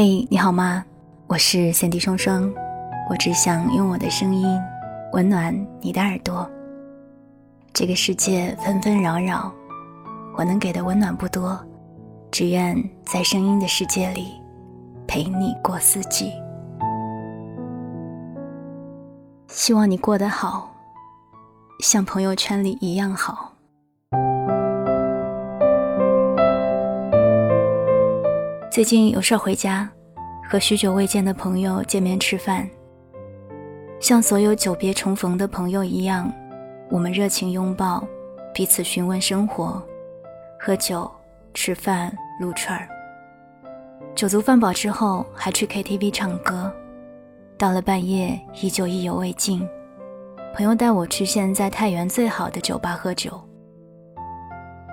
嘿，你好吗？我是三 D 双双，我只想用我的声音温暖你的耳朵。这个世界纷纷扰扰，我能给的温暖不多，只愿在声音的世界里陪你过四季。希望你过得好，像朋友圈里一样好。最近有事儿回家，和许久未见的朋友见面吃饭。像所有久别重逢的朋友一样，我们热情拥抱，彼此询问生活，喝酒、吃饭、撸串儿。酒足饭饱之后，还去 KTV 唱歌。到了半夜，依旧意犹未尽。朋友带我去现在太原最好的酒吧喝酒。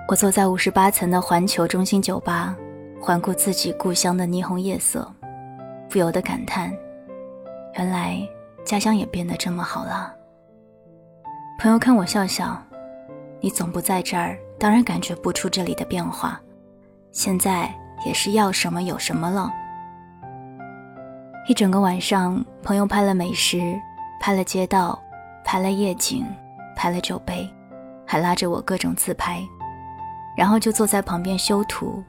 我坐在五十八层的环球中心酒吧。环顾自己故乡的霓虹夜色，不由得感叹：原来家乡也变得这么好了。朋友看我笑笑：“你总不在这儿，当然感觉不出这里的变化。现在也是要什么有什么了。”一整个晚上，朋友拍了美食，拍了街道，拍了夜景，拍了酒杯，还拉着我各种自拍，然后就坐在旁边修图。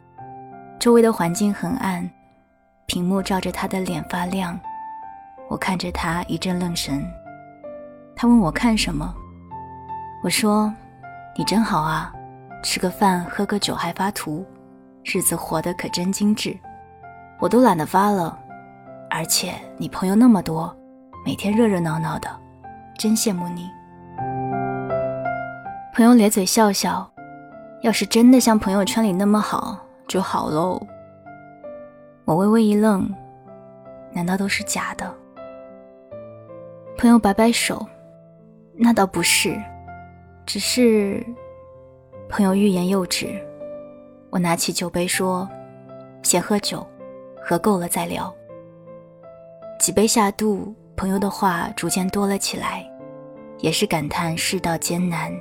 周围的环境很暗，屏幕照着他的脸发亮。我看着他一阵愣神。他问我看什么？我说：“你真好啊，吃个饭喝个酒还发图，日子活得可真精致。我都懒得发了，而且你朋友那么多，每天热热闹闹的，真羡慕你。”朋友咧嘴笑笑：“要是真的像朋友圈里那么好。”就好喽。我微微一愣，难道都是假的？朋友摆摆手，那倒不是，只是……朋友欲言又止。我拿起酒杯说：“先喝酒，喝够了再聊。”几杯下肚，朋友的话逐渐多了起来，也是感叹世道艰难。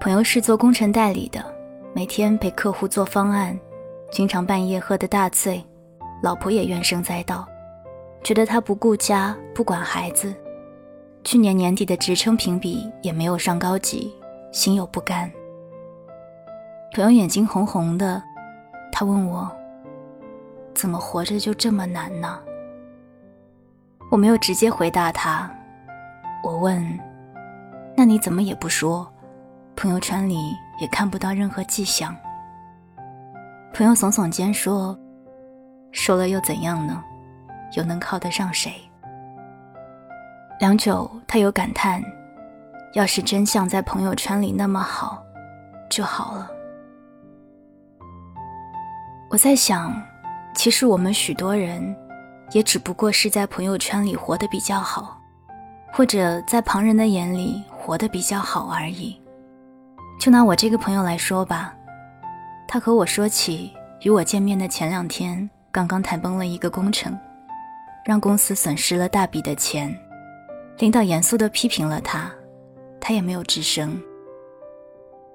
朋友是做工程代理的。每天陪客户做方案，经常半夜喝得大醉，老婆也怨声载道，觉得他不顾家不管孩子。去年年底的职称评比也没有上高级，心有不甘。朋友眼睛红红的，他问我：“怎么活着就这么难呢？”我没有直接回答他，我问：“那你怎么也不说？朋友圈里？”也看不到任何迹象。朋友耸耸肩说：“说了又怎样呢？又能靠得上谁？”良久，他有感叹：“要是真像在朋友圈里那么好，就好了。”我在想，其实我们许多人，也只不过是在朋友圈里活得比较好，或者在旁人的眼里活得比较好而已。就拿我这个朋友来说吧，他和我说起与我见面的前两天，刚刚谈崩了一个工程，让公司损失了大笔的钱，领导严肃地批评了他，他也没有吱声。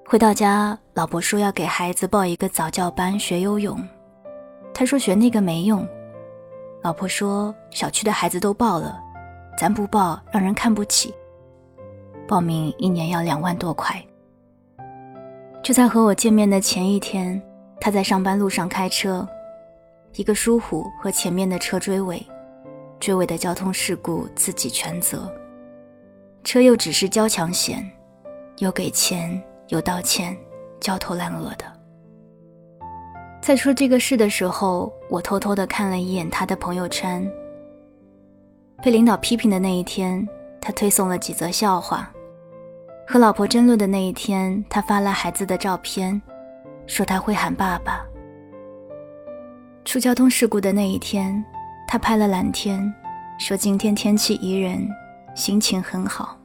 回到家，老婆说要给孩子报一个早教班学游泳，他说学那个没用，老婆说小区的孩子都报了，咱不报让人看不起，报名一年要两万多块。就在和我见面的前一天，他在上班路上开车，一个疏忽和前面的车追尾，追尾的交通事故自己全责，车又只是交强险，有给钱有道歉，焦头烂额的。在说这个事的时候，我偷偷的看了一眼他的朋友圈。被领导批评的那一天，他推送了几则笑话。和老婆争论的那一天，他发了孩子的照片，说他会喊爸爸。出交通事故的那一天，他拍了蓝天，说今天天气宜人，心情很好。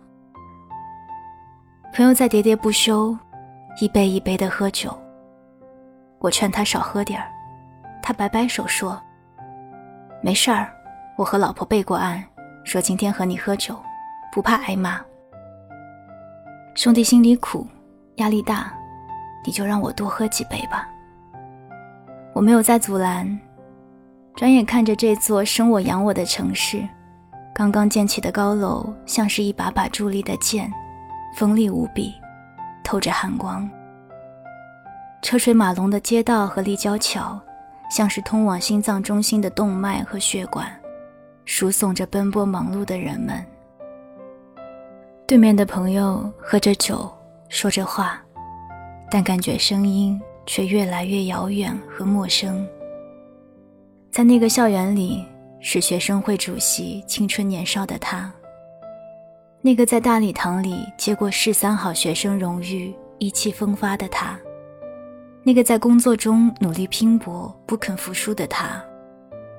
朋友在喋喋不休，一杯一杯的喝酒。我劝他少喝点儿，他摆摆手说：“没事儿，我和老婆备过案，说今天和你喝酒，不怕挨骂。”兄弟心里苦，压力大，你就让我多喝几杯吧。我没有再阻拦，转眼看着这座生我养我的城市，刚刚建起的高楼像是一把把伫立的剑，锋利无比，透着寒光。车水马龙的街道和立交桥，像是通往心脏中心的动脉和血管，输送着奔波忙碌的人们。对面的朋友喝着酒，说着话，但感觉声音却越来越遥远和陌生。在那个校园里，是学生会主席青春年少的他；那个在大礼堂里接过市三好学生荣誉、意气风发的他；那个在工作中努力拼搏、不肯服输的他，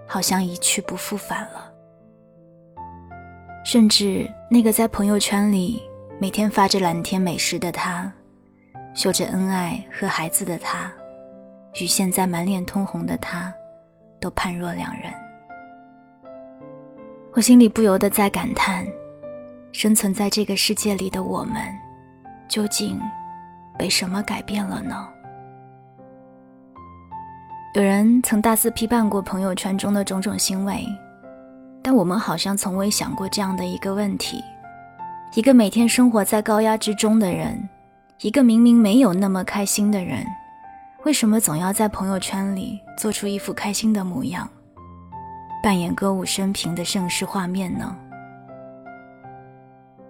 好像一去不复返了。甚至那个在朋友圈里每天发着蓝天美食的他，秀着恩爱和孩子的他，与现在满脸通红的他。都判若两人，我心里不由得在感叹：生存在这个世界里的我们，究竟被什么改变了呢？有人曾大肆批判过朋友圈中的种种行为，但我们好像从未想过这样的一个问题：一个每天生活在高压之中的人，一个明明没有那么开心的人。为什么总要在朋友圈里做出一副开心的模样，扮演歌舞升平的盛世画面呢？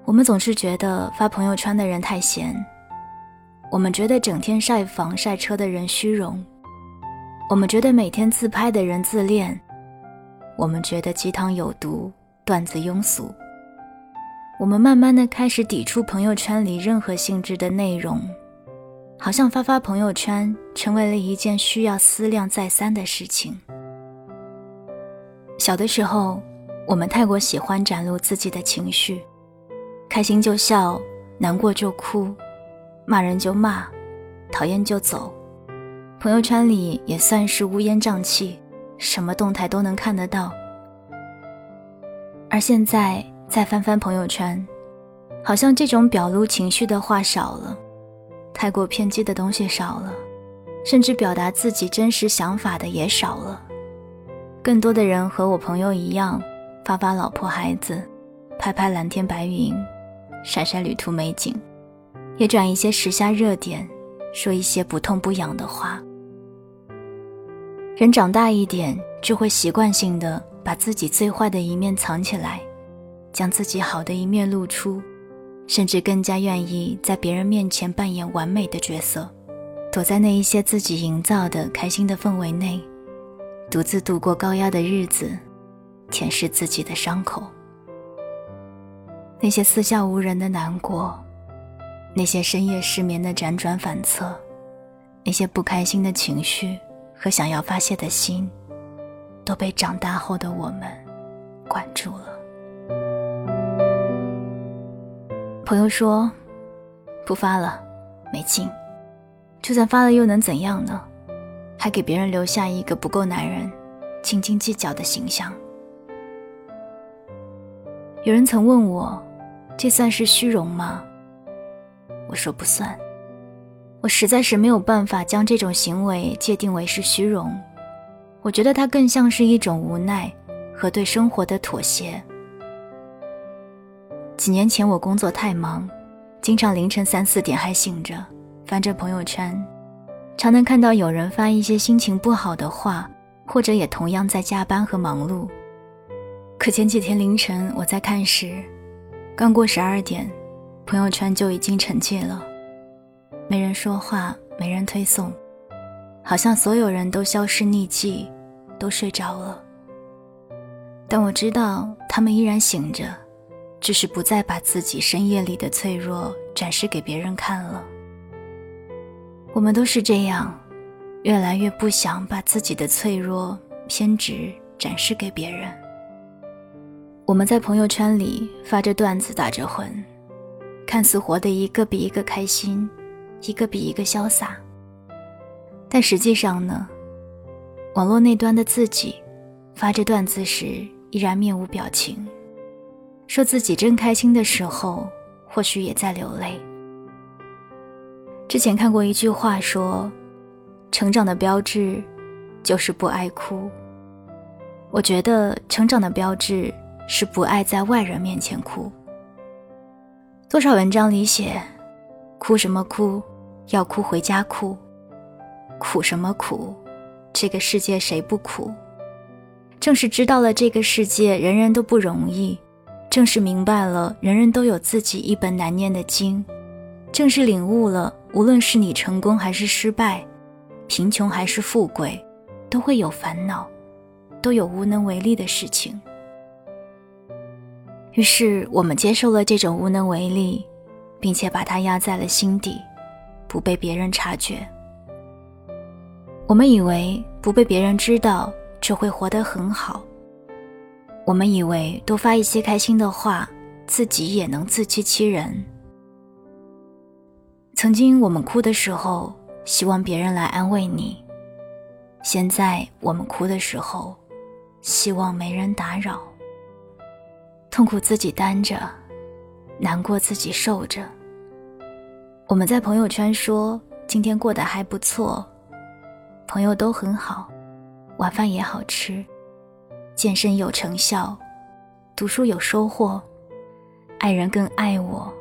我们总是觉得发朋友圈的人太闲，我们觉得整天晒房晒车的人虚荣，我们觉得每天自拍的人自恋，我们觉得鸡汤有毒，段子庸俗。我们慢慢的开始抵触朋友圈里任何性质的内容。好像发发朋友圈成为了一件需要思量再三的事情。小的时候，我们太过喜欢展露自己的情绪，开心就笑，难过就哭，骂人就骂，讨厌就走。朋友圈里也算是乌烟瘴气，什么动态都能看得到。而现在再翻翻朋友圈，好像这种表露情绪的话少了。太过偏激的东西少了，甚至表达自己真实想法的也少了。更多的人和我朋友一样，发发老婆孩子，拍拍蓝天白云，晒晒旅途美景，也转一些时下热点，说一些不痛不痒的话。人长大一点，就会习惯性的把自己最坏的一面藏起来，将自己好的一面露出。甚至更加愿意在别人面前扮演完美的角色，躲在那一些自己营造的开心的氛围内，独自度过高压的日子，舔舐自己的伤口。那些四下无人的难过，那些深夜失眠的辗转反侧，那些不开心的情绪和想要发泄的心，都被长大后的我们管住了。朋友说：“不发了，没劲。就算发了，又能怎样呢？还给别人留下一个不够男人、斤斤计较的形象。”有人曾问我：“这算是虚荣吗？”我说：“不算。我实在是没有办法将这种行为界定为是虚荣。我觉得它更像是一种无奈和对生活的妥协。”几年前我工作太忙，经常凌晨三四点还醒着，翻着朋友圈，常能看到有人发一些心情不好的话，或者也同样在加班和忙碌。可前几天凌晨我在看时，刚过十二点，朋友圈就已经沉寂了，没人说话，没人推送，好像所有人都消失匿迹，都睡着了。但我知道他们依然醒着。只是不再把自己深夜里的脆弱展示给别人看了。我们都是这样，越来越不想把自己的脆弱、偏执展示给别人。我们在朋友圈里发着段子，打着混，看似活得一个比一个开心，一个比一个潇洒。但实际上呢，网络那端的自己，发着段子时依然面无表情。说自己真开心的时候，或许也在流泪。之前看过一句话说：“成长的标志，就是不爱哭。”我觉得成长的标志是不爱在外人面前哭。多少文章里写，哭什么哭，要哭回家哭，苦什么苦，这个世界谁不苦？正是知道了这个世界人人都不容易，正是明白了人人都有自己一本难念的经，正是领悟了无论是你成功还是失败，贫穷还是富贵，都会有烦恼。都有无能为力的事情，于是我们接受了这种无能为力，并且把它压在了心底，不被别人察觉。我们以为不被别人知道就会活得很好，我们以为多发一些开心的话，自己也能自欺欺人。曾经我们哭的时候，希望别人来安慰你；现在我们哭的时候，希望没人打扰，痛苦自己担着，难过自己受着。我们在朋友圈说今天过得还不错，朋友都很好，晚饭也好吃，健身有成效，读书有收获，爱人更爱我，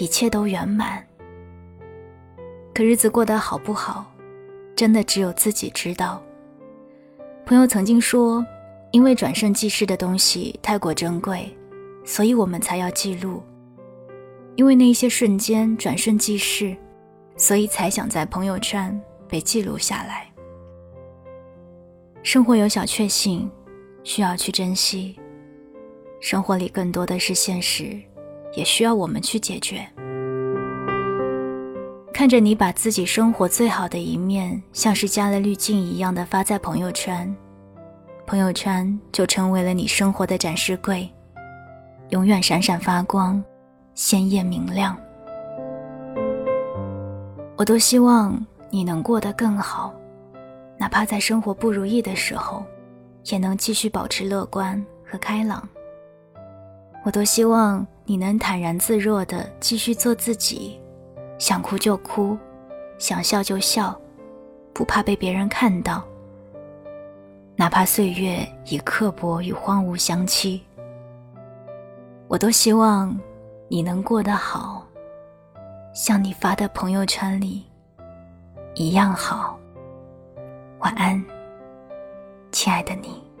一切都圆满。可日子过得好不好，真的只有自己知道。朋友曾经说。因为转瞬即逝的东西太过珍贵，所以我们才要记录。因为那些瞬间转瞬即逝，所以才想在朋友圈被记录下来。生活有小确幸，需要去珍惜；生活里更多的是现实，也需要我们去解决。看着你把自己生活最好的一面，像是加了滤镜一样的发在朋友圈。朋友圈就成为了你生活的展示柜，永远闪闪发光，鲜艳明亮。我多希望你能过得更好，哪怕在生活不如意的时候，也能继续保持乐观和开朗。我多希望你能坦然自若地继续做自己，想哭就哭，想笑就笑，不怕被别人看到。哪怕岁月以刻薄与荒芜相欺，我多希望你能过得好，像你发的朋友圈里一样好。晚安，亲爱的你。